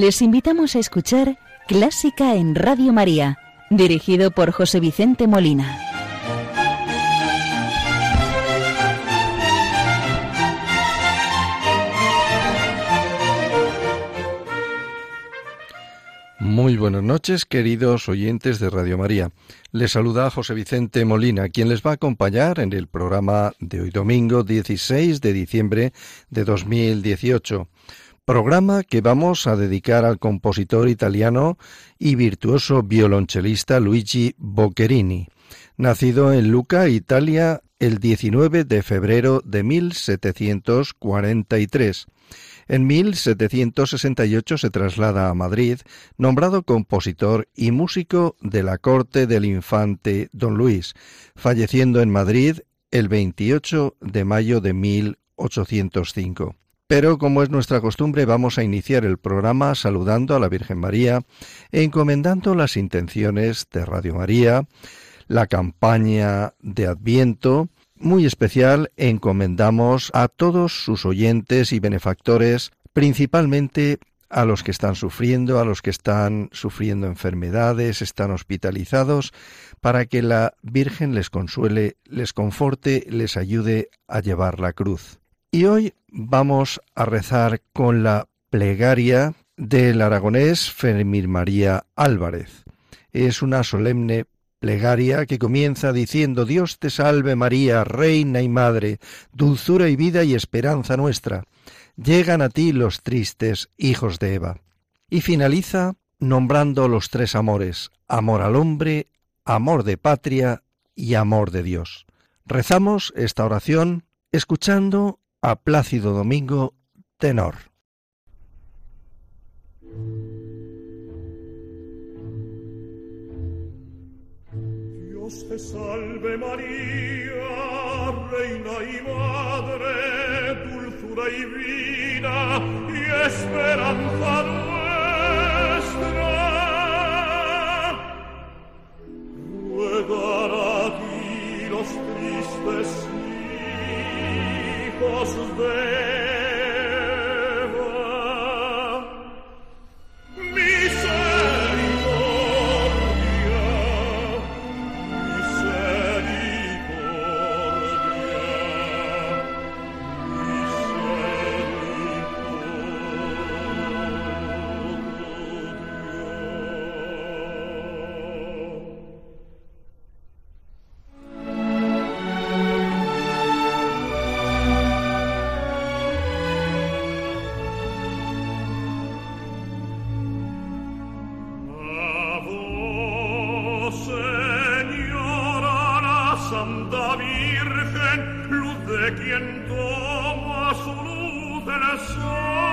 Les invitamos a escuchar Clásica en Radio María, dirigido por José Vicente Molina. Muy buenas noches, queridos oyentes de Radio María. Les saluda José Vicente Molina, quien les va a acompañar en el programa de hoy domingo 16 de diciembre de 2018 programa que vamos a dedicar al compositor italiano y virtuoso violonchelista Luigi Boccherini, nacido en Lucca, Italia, el 19 de febrero de 1743. En 1768 se traslada a Madrid, nombrado compositor y músico de la corte del infante don Luis, falleciendo en Madrid el 28 de mayo de 1805. Pero como es nuestra costumbre, vamos a iniciar el programa saludando a la Virgen María e encomendando las intenciones de Radio María, la campaña de Adviento, muy especial encomendamos a todos sus oyentes y benefactores, principalmente a los que están sufriendo, a los que están sufriendo enfermedades, están hospitalizados, para que la Virgen les consuele, les conforte, les ayude a llevar la cruz. Y hoy vamos a rezar con la plegaria del aragonés Fermín María Álvarez. Es una solemne plegaria que comienza diciendo Dios te salve María, Reina y Madre, dulzura y vida y esperanza nuestra. Llegan a ti los tristes hijos de Eva. Y finaliza nombrando los tres amores, amor al hombre, amor de patria y amor de Dios. Rezamos esta oración escuchando a Plácido Domingo, tenor. Dios te salve María, Reina y Madre, dulzura y vida y esperanza nuestra. A ti los tristes hijos de Dios tres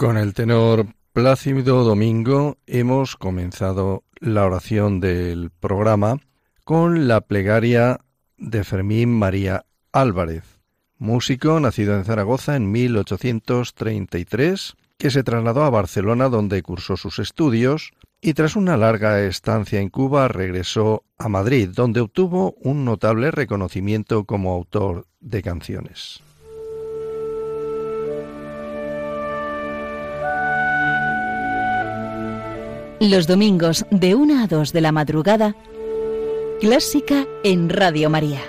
Con el tenor Plácido Domingo hemos comenzado la oración del programa con la plegaria de Fermín María Álvarez, músico nacido en Zaragoza en 1833, que se trasladó a Barcelona donde cursó sus estudios y tras una larga estancia en Cuba regresó a Madrid donde obtuvo un notable reconocimiento como autor de canciones. Los domingos de 1 a 2 de la madrugada, Clásica en Radio María.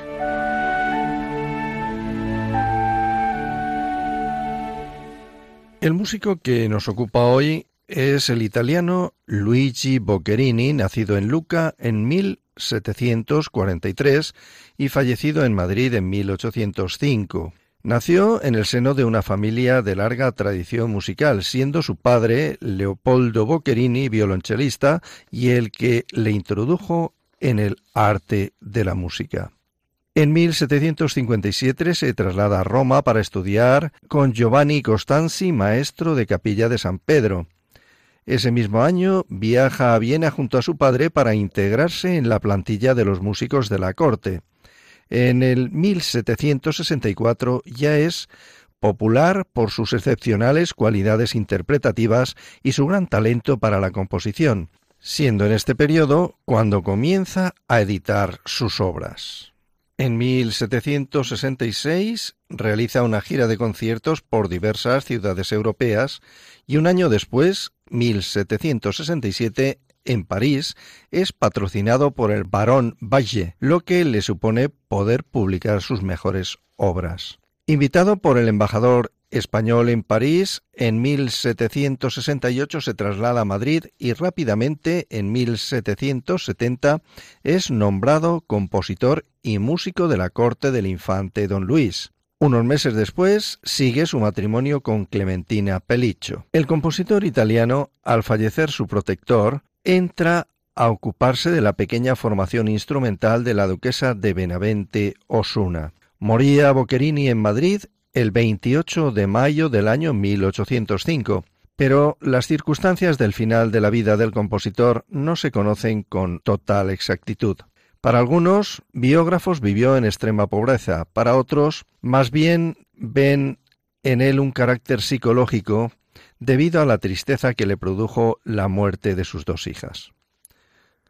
El músico que nos ocupa hoy es el italiano Luigi Boccherini, nacido en Lucca en 1743 y fallecido en Madrid en 1805. Nació en el seno de una familia de larga tradición musical, siendo su padre Leopoldo Boccherini violonchelista y el que le introdujo en el arte de la música. En 1757 se traslada a Roma para estudiar con Giovanni Costanzi, maestro de capilla de San Pedro. Ese mismo año viaja a Viena junto a su padre para integrarse en la plantilla de los músicos de la corte. En el 1764 ya es popular por sus excepcionales cualidades interpretativas y su gran talento para la composición, siendo en este periodo cuando comienza a editar sus obras. En 1766 realiza una gira de conciertos por diversas ciudades europeas y un año después, 1767, en París, es patrocinado por el barón Valle, lo que le supone poder publicar sus mejores obras. Invitado por el embajador español en París, en 1768 se traslada a Madrid y rápidamente, en 1770, es nombrado compositor y músico de la corte del infante don Luis. Unos meses después sigue su matrimonio con Clementina Pelliccio. El compositor italiano, al fallecer su protector, entra a ocuparse de la pequeña formación instrumental de la duquesa de Benavente Osuna. Moría Boccherini en Madrid el 28 de mayo del año 1805, pero las circunstancias del final de la vida del compositor no se conocen con total exactitud. Para algunos, biógrafos vivió en extrema pobreza, para otros, más bien ven en él un carácter psicológico debido a la tristeza que le produjo la muerte de sus dos hijas.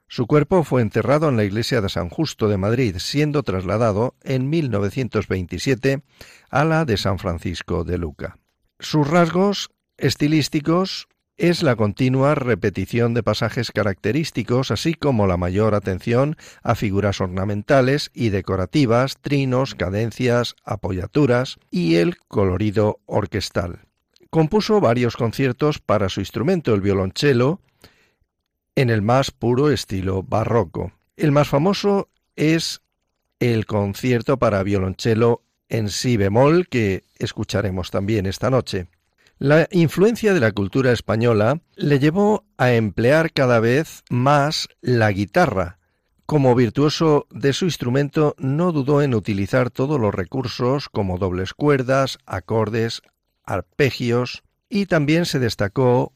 Su cuerpo fue enterrado en la iglesia de San Justo de Madrid, siendo trasladado en 1927 a la de San Francisco de Luca. Sus rasgos estilísticos es la continua repetición de pasajes característicos, así como la mayor atención a figuras ornamentales y decorativas, trinos, cadencias, apoyaturas y el colorido orquestal. Compuso varios conciertos para su instrumento, el violonchelo, en el más puro estilo barroco. El más famoso es el concierto para violonchelo en si bemol que escucharemos también esta noche. La influencia de la cultura española le llevó a emplear cada vez más la guitarra. Como virtuoso de su instrumento no dudó en utilizar todos los recursos como dobles cuerdas, acordes, arpegios y también se destacó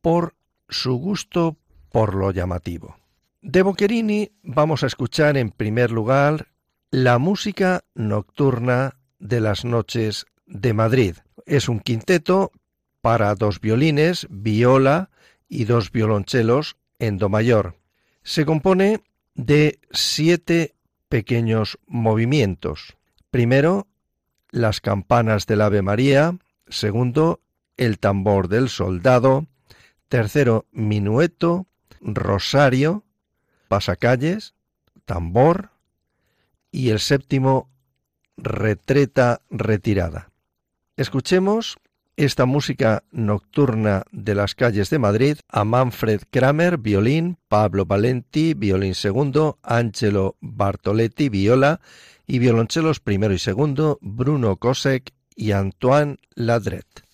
por su gusto por lo llamativo. De Boccherini vamos a escuchar en primer lugar la música nocturna de las noches de Madrid. Es un quinteto para dos violines, viola y dos violonchelos en do mayor. Se compone de siete pequeños movimientos. Primero, las campanas del Ave María. Segundo, el tambor del soldado. Tercero, minueto rosario, pasacalles, tambor y el séptimo retreta retirada. Escuchemos esta música nocturna de las calles de Madrid a Manfred Kramer, violín, Pablo Valenti, violín segundo, Angelo Bartoletti, viola y violonchelos primero y segundo, Bruno Kosek y Antoine Ladret.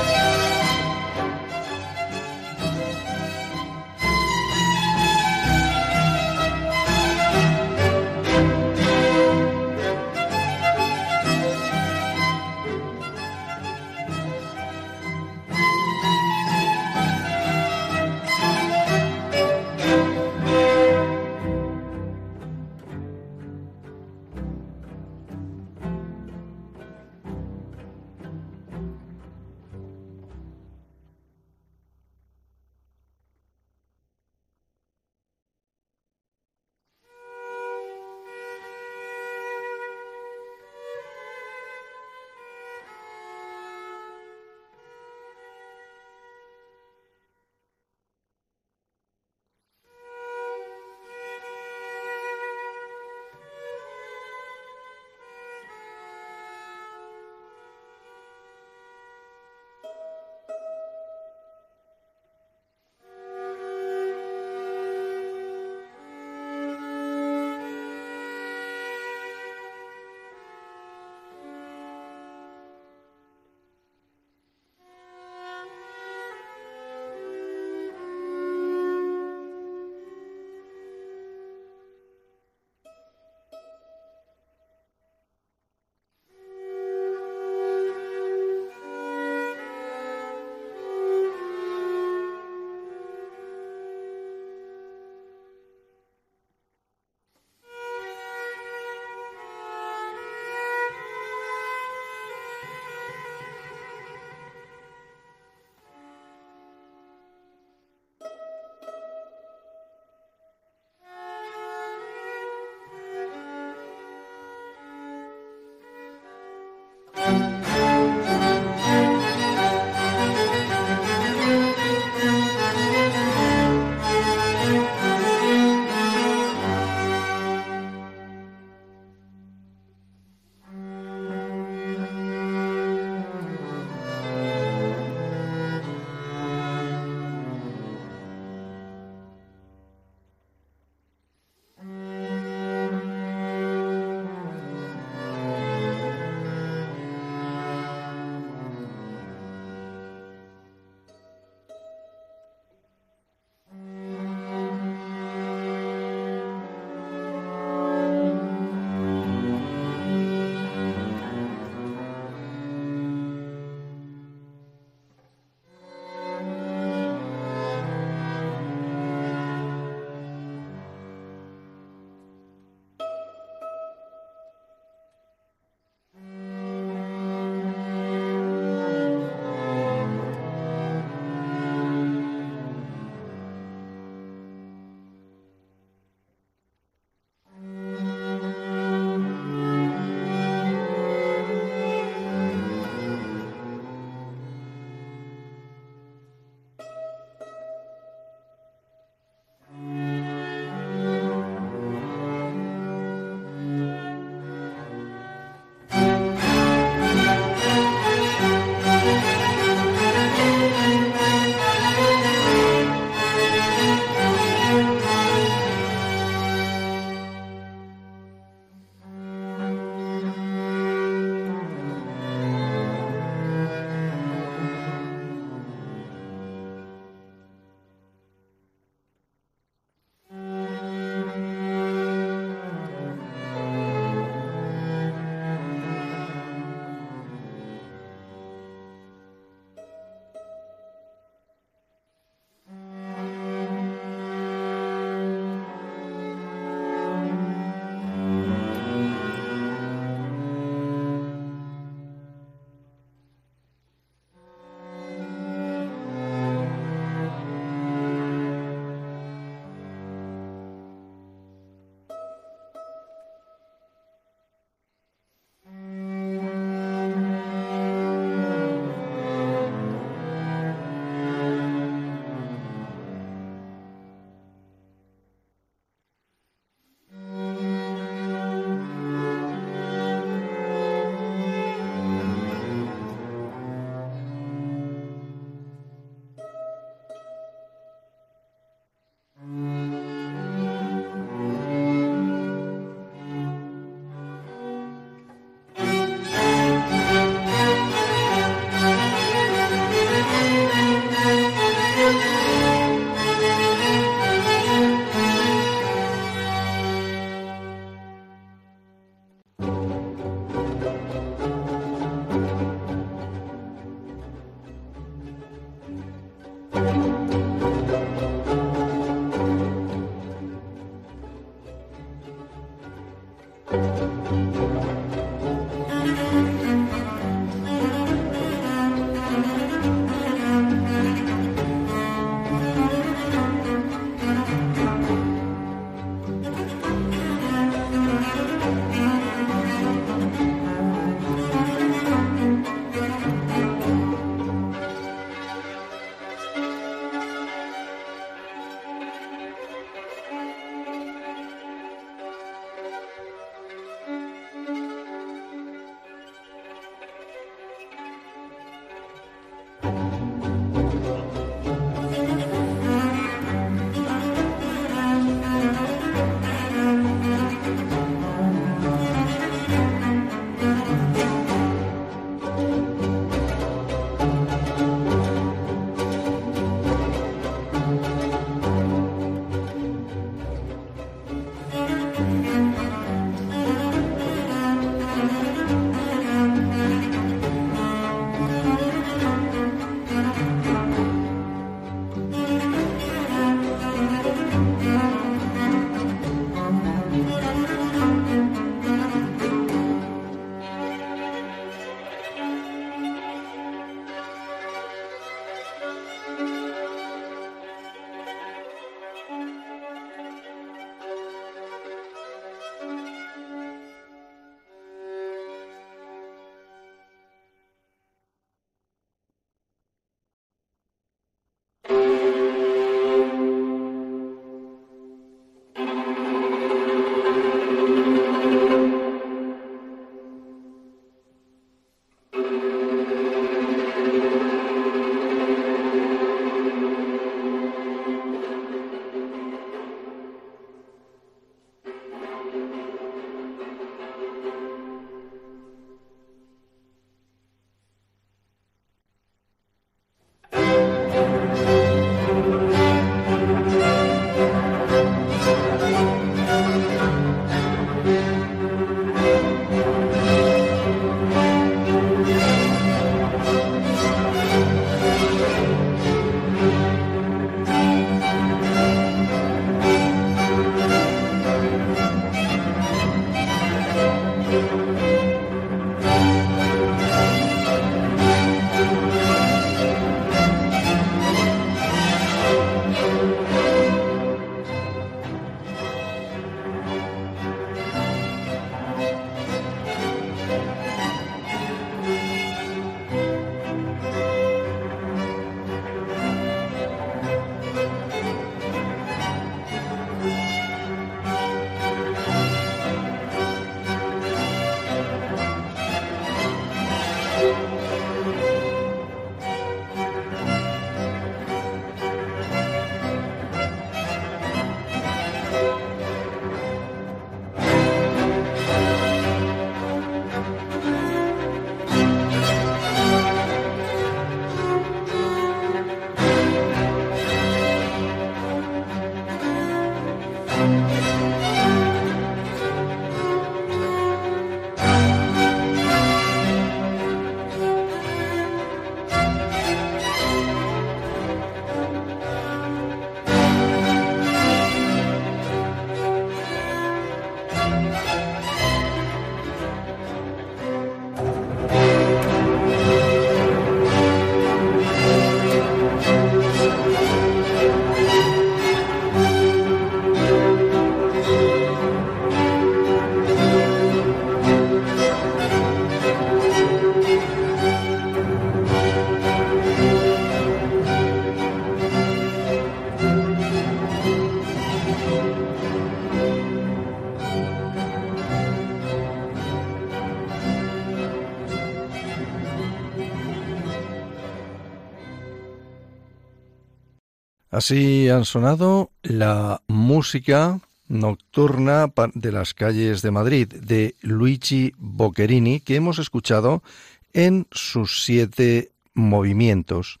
Así han sonado la música nocturna de las calles de Madrid de Luigi Boccherini que hemos escuchado en sus siete movimientos.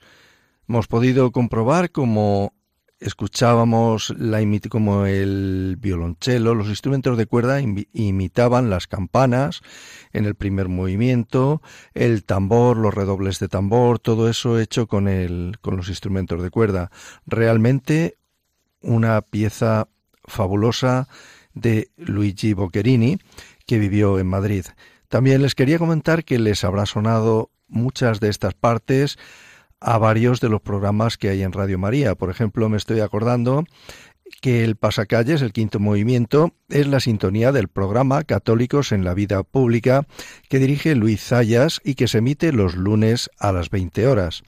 Hemos podido comprobar cómo escuchábamos la como el violonchelo, los instrumentos de cuerda imitaban las campanas en el primer movimiento, el tambor, los redobles de tambor, todo eso hecho con el con los instrumentos de cuerda. Realmente una pieza fabulosa de Luigi Boccherini que vivió en Madrid. También les quería comentar que les habrá sonado muchas de estas partes a varios de los programas que hay en Radio María. Por ejemplo, me estoy acordando que el Pasacalles, el quinto movimiento, es la sintonía del programa Católicos en la Vida Pública que dirige Luis Zayas y que se emite los lunes a las 20 horas.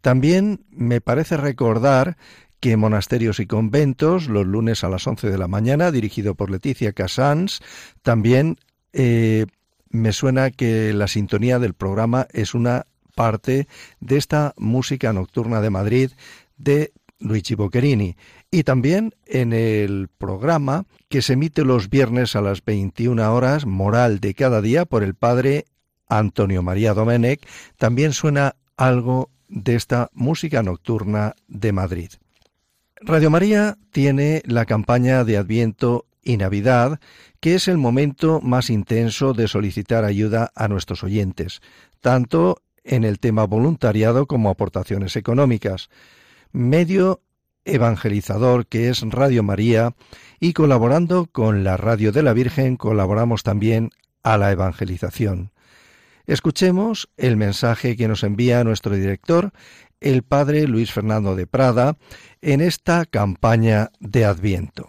También me parece recordar que Monasterios y Conventos, los lunes a las 11 de la mañana, dirigido por Leticia Casans, también eh, me suena que la sintonía del programa es una parte de esta música nocturna de Madrid de Luigi Boccherini y también en el programa que se emite los viernes a las 21 horas, Moral de cada día, por el padre Antonio María Domenech, también suena algo de esta música nocturna de Madrid. Radio María tiene la campaña de Adviento y Navidad, que es el momento más intenso de solicitar ayuda a nuestros oyentes, tanto en el tema voluntariado como aportaciones económicas. Medio evangelizador que es Radio María y colaborando con la Radio de la Virgen colaboramos también a la evangelización. Escuchemos el mensaje que nos envía nuestro director, el padre Luis Fernando de Prada, en esta campaña de Adviento.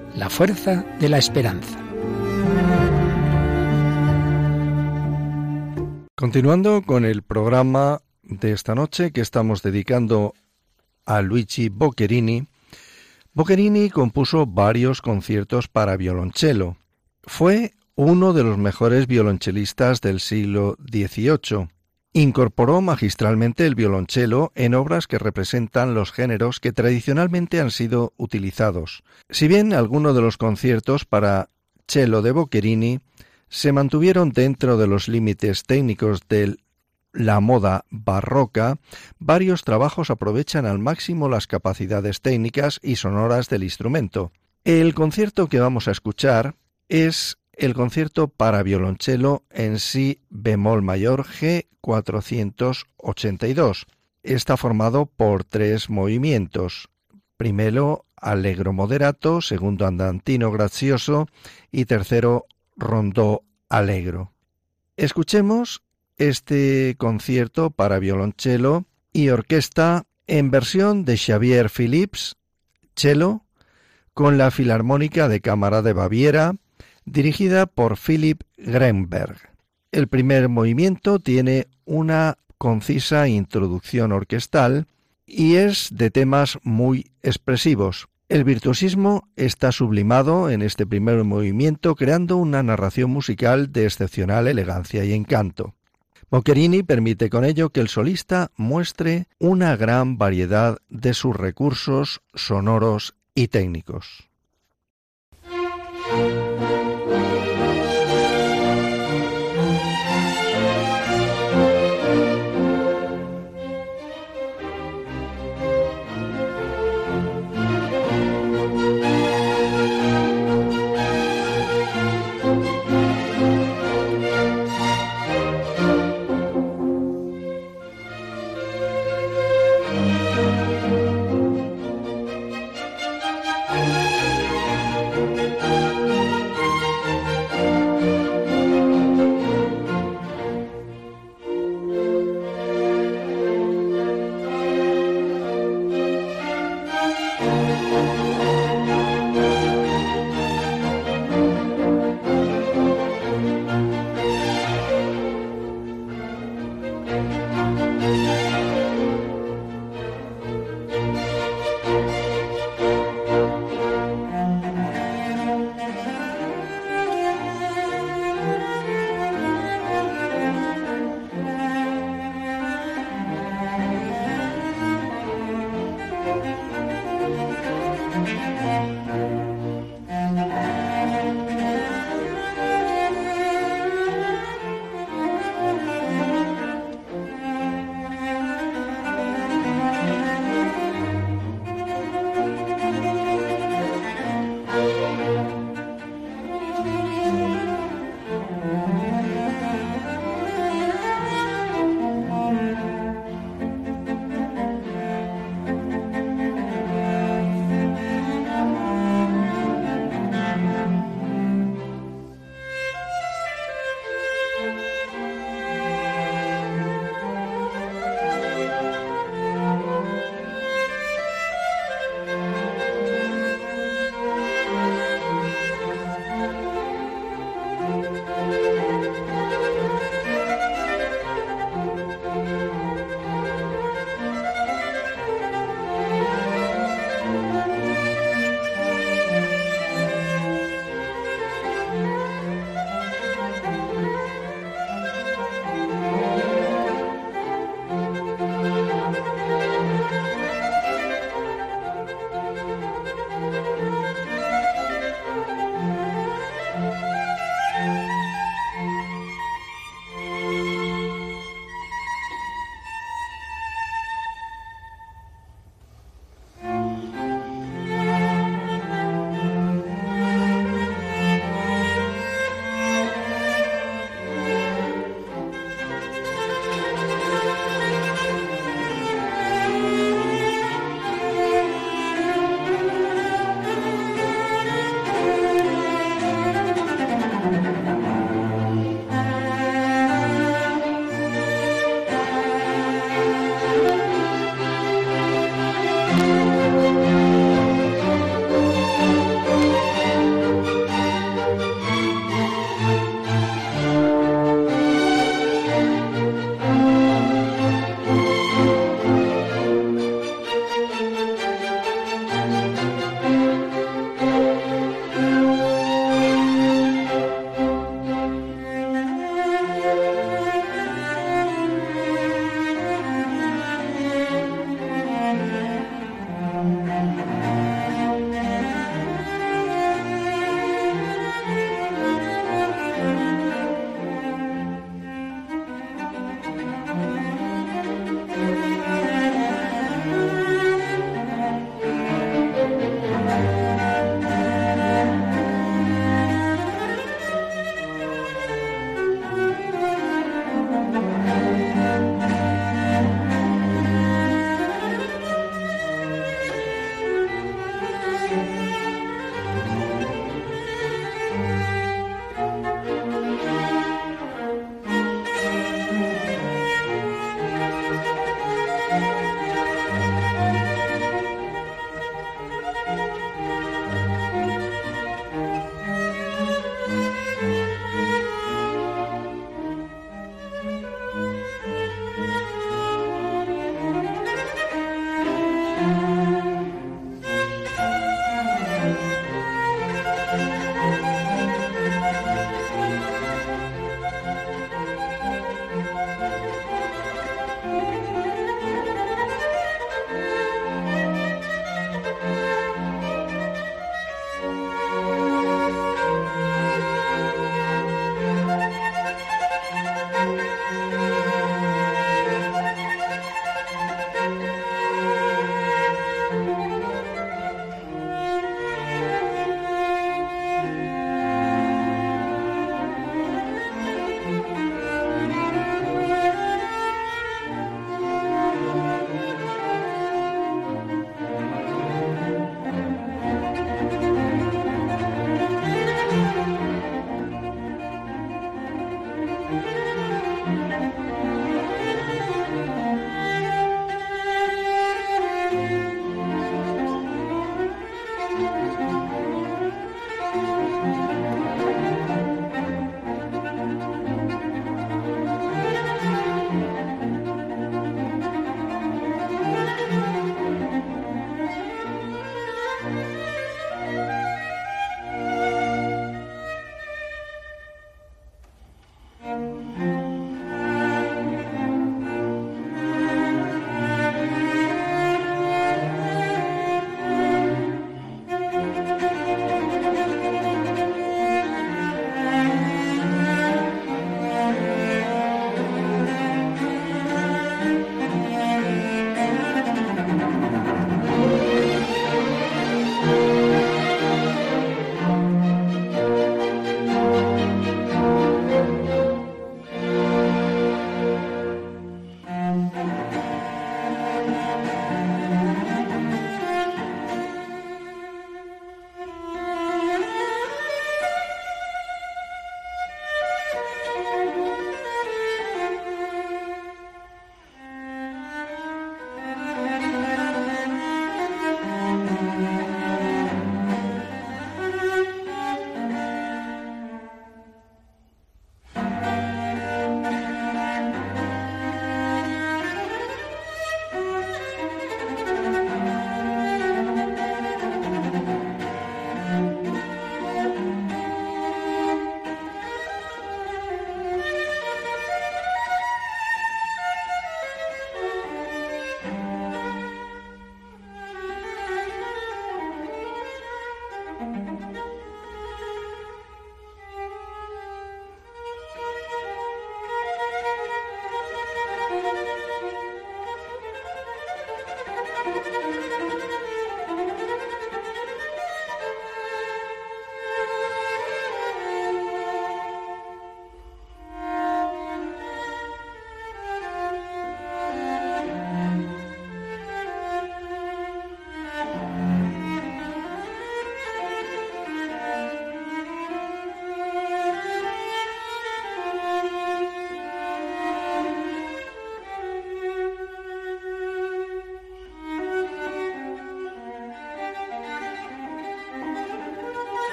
la fuerza de la esperanza. Continuando con el programa de esta noche que estamos dedicando a Luigi Boccherini, Boccherini compuso varios conciertos para violonchelo. Fue uno de los mejores violonchelistas del siglo XVIII Incorporó magistralmente el violonchelo en obras que representan los géneros que tradicionalmente han sido utilizados. Si bien algunos de los conciertos para cello de Boccherini se mantuvieron dentro de los límites técnicos de la moda barroca, varios trabajos aprovechan al máximo las capacidades técnicas y sonoras del instrumento. El concierto que vamos a escuchar es el concierto para violonchelo en si bemol mayor G 482. Está formado por tres movimientos. Primero, allegro moderato, segundo, andantino gracioso y tercero, rondó allegro. Escuchemos este concierto para violonchelo y orquesta en versión de Xavier Philips, cello, con la Filarmónica de Cámara de Baviera, dirigida por Philip Grenberg. El primer movimiento tiene una concisa introducción orquestal y es de temas muy expresivos. El virtuosismo está sublimado en este primer movimiento creando una narración musical de excepcional elegancia y encanto. Boccherini permite con ello que el solista muestre una gran variedad de sus recursos sonoros y técnicos.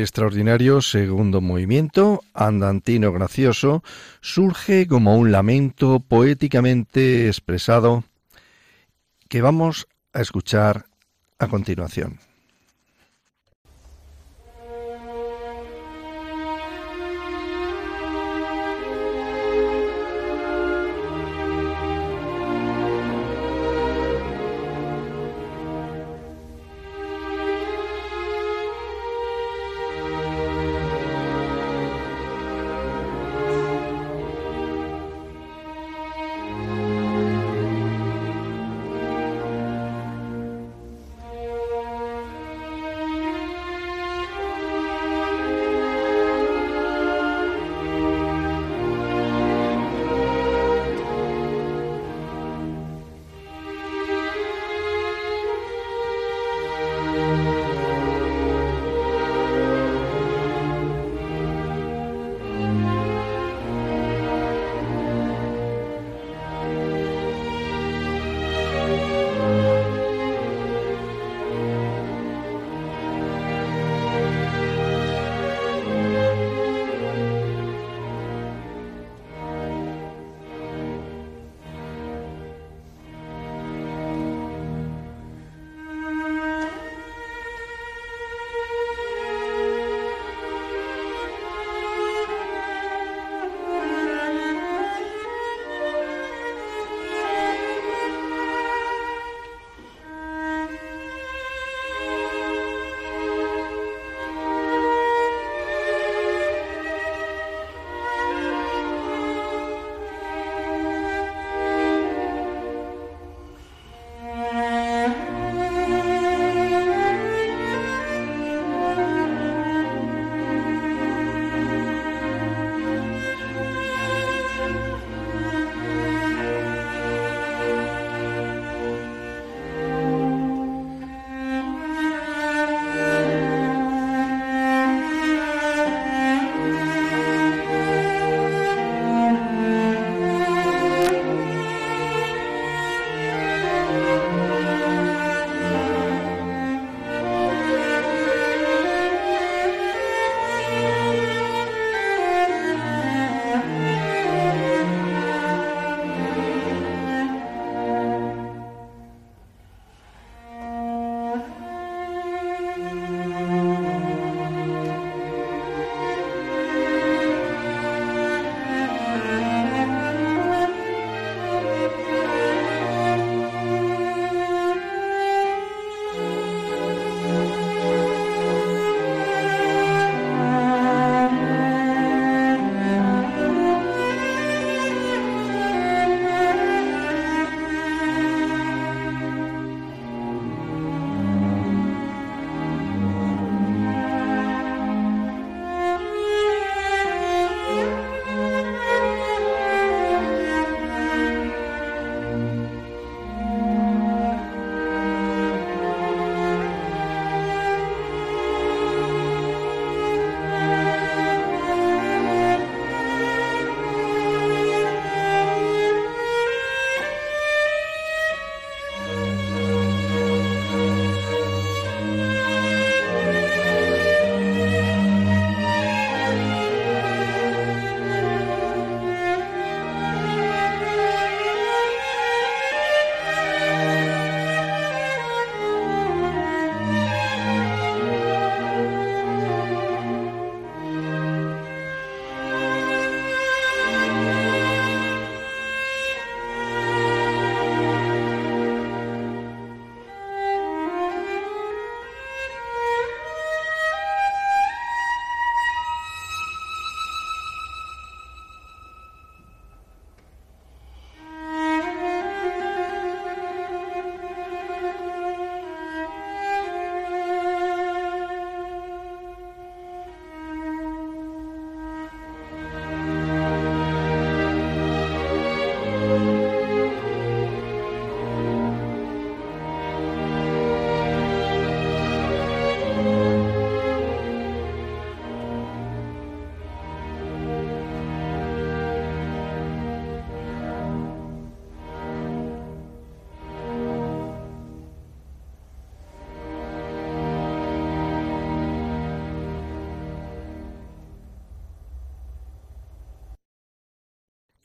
Extraordinario segundo movimiento, andantino gracioso, surge como un lamento poéticamente expresado que vamos a escuchar a continuación.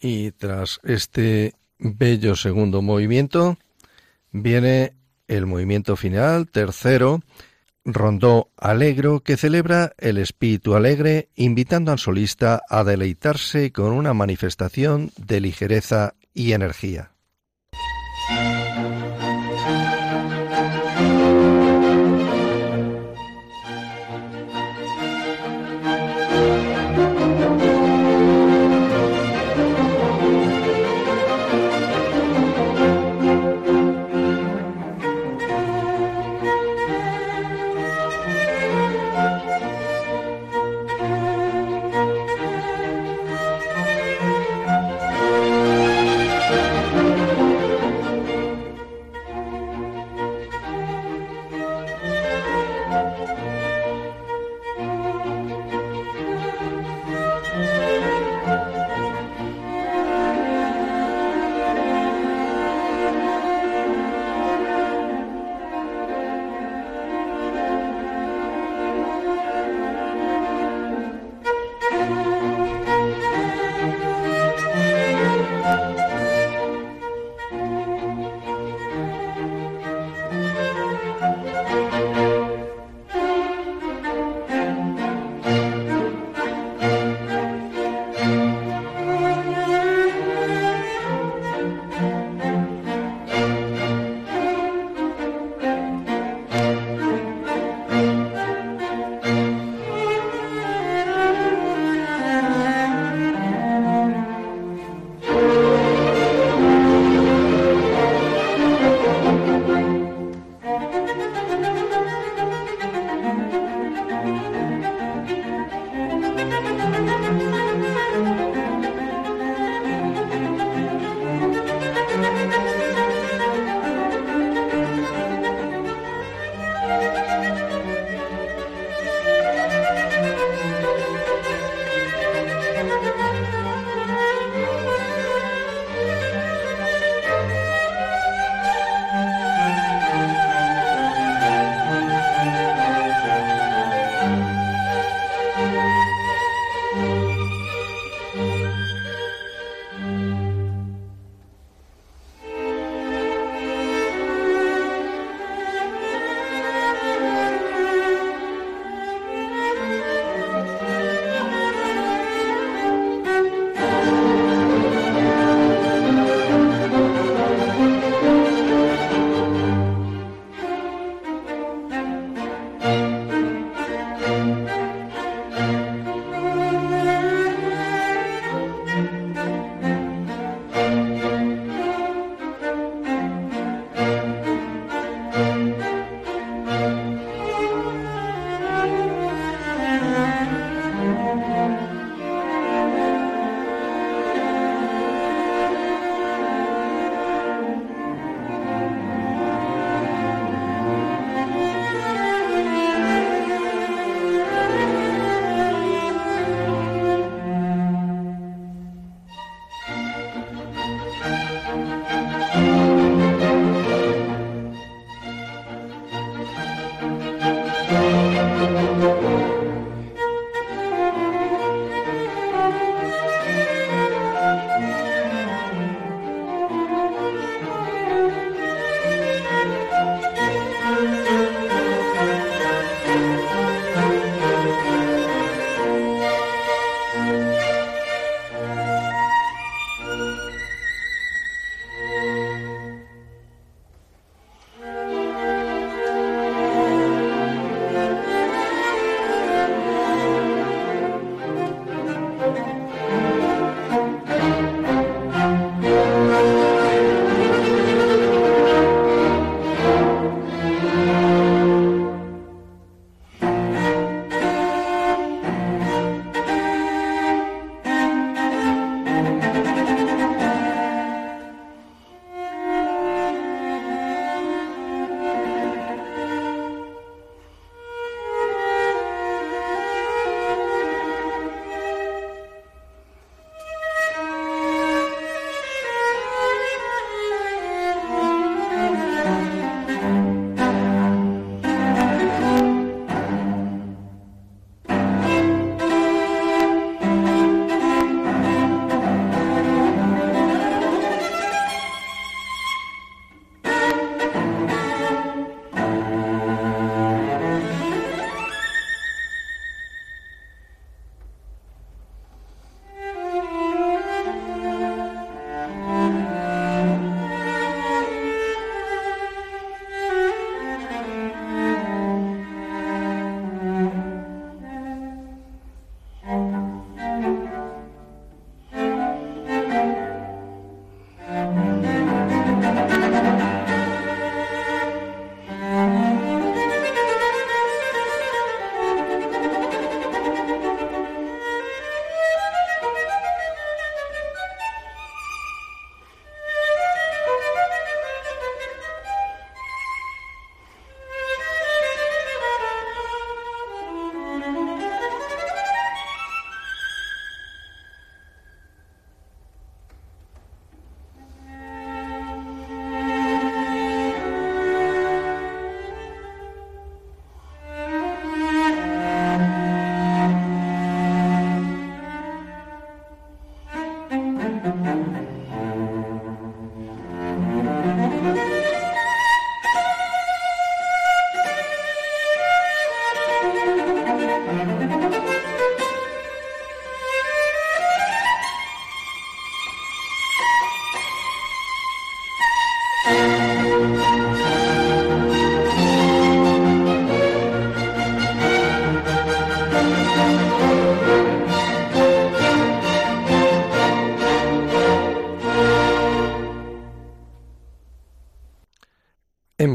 Y tras este bello segundo movimiento viene el movimiento final, tercero, rondó alegro que celebra el espíritu alegre, invitando al solista a deleitarse con una manifestación de ligereza y energía.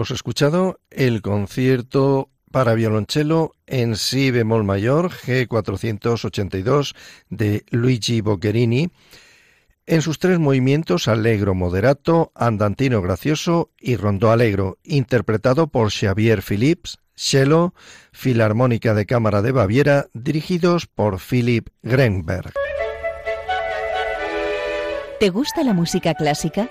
Hemos escuchado el concierto para violonchelo en si bemol mayor G482 de Luigi Boccherini en sus tres movimientos allegro moderato, andantino gracioso y rondó alegro, interpretado por Xavier Philips, cello, Filarmónica de Cámara de Baviera, dirigidos por Philip Grenberg. ¿Te gusta la música clásica?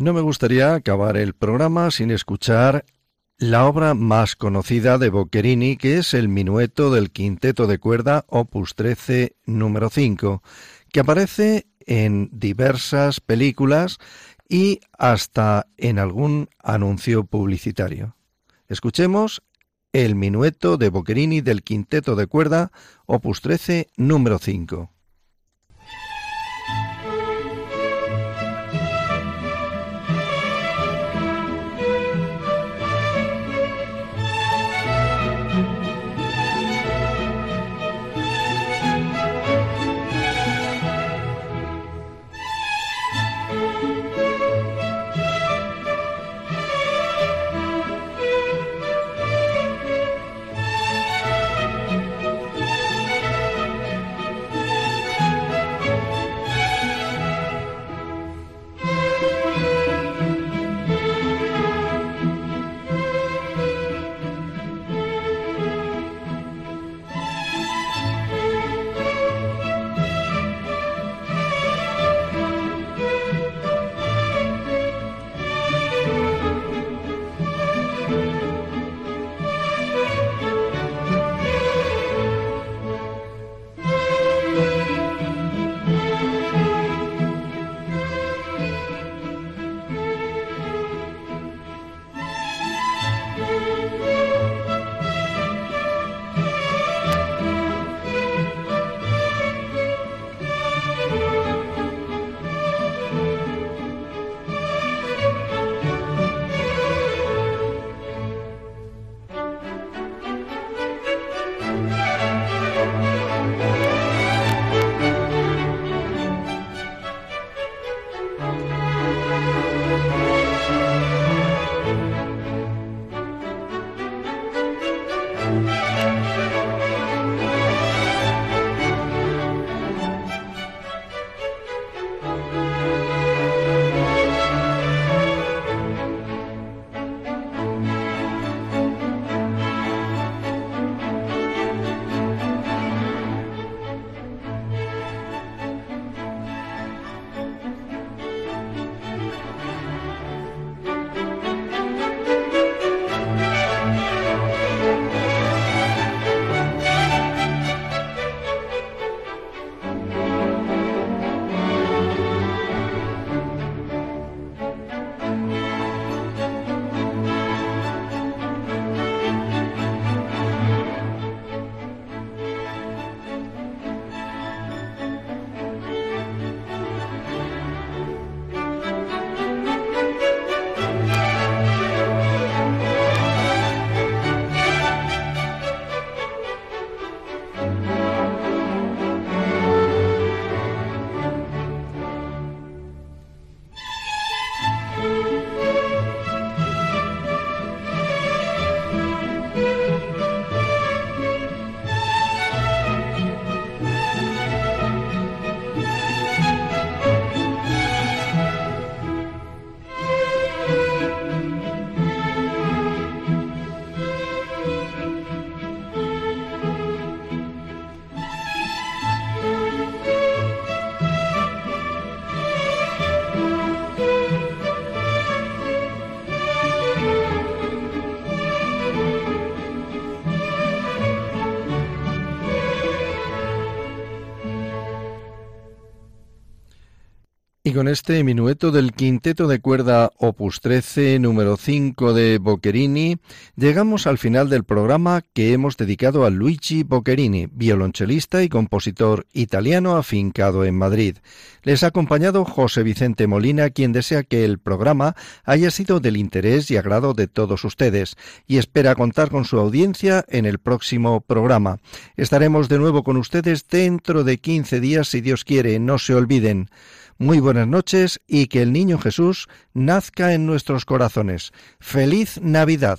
No me gustaría acabar el programa sin escuchar la obra más conocida de Boccherini, que es el minueto del quinteto de cuerda opus 13 número 5, que aparece en diversas películas y hasta en algún anuncio publicitario. Escuchemos el minueto de Boccherini del quinteto de cuerda opus 13 número 5. Y con este minueto del quinteto de cuerda Opus 13, número 5 de Boccherini, llegamos al final del programa que hemos dedicado a Luigi Boccherini, violonchelista y compositor italiano afincado en Madrid. Les ha acompañado José Vicente Molina, quien desea que el programa haya sido del interés y agrado de todos ustedes, y espera contar con su audiencia en el próximo programa. Estaremos de nuevo con ustedes dentro de 15 días, si Dios quiere, no se olviden. Muy buenas noches y que el Niño Jesús nazca en nuestros corazones. Feliz Navidad.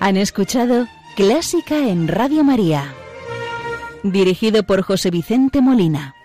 Han escuchado Clásica en Radio María, dirigido por José Vicente Molina.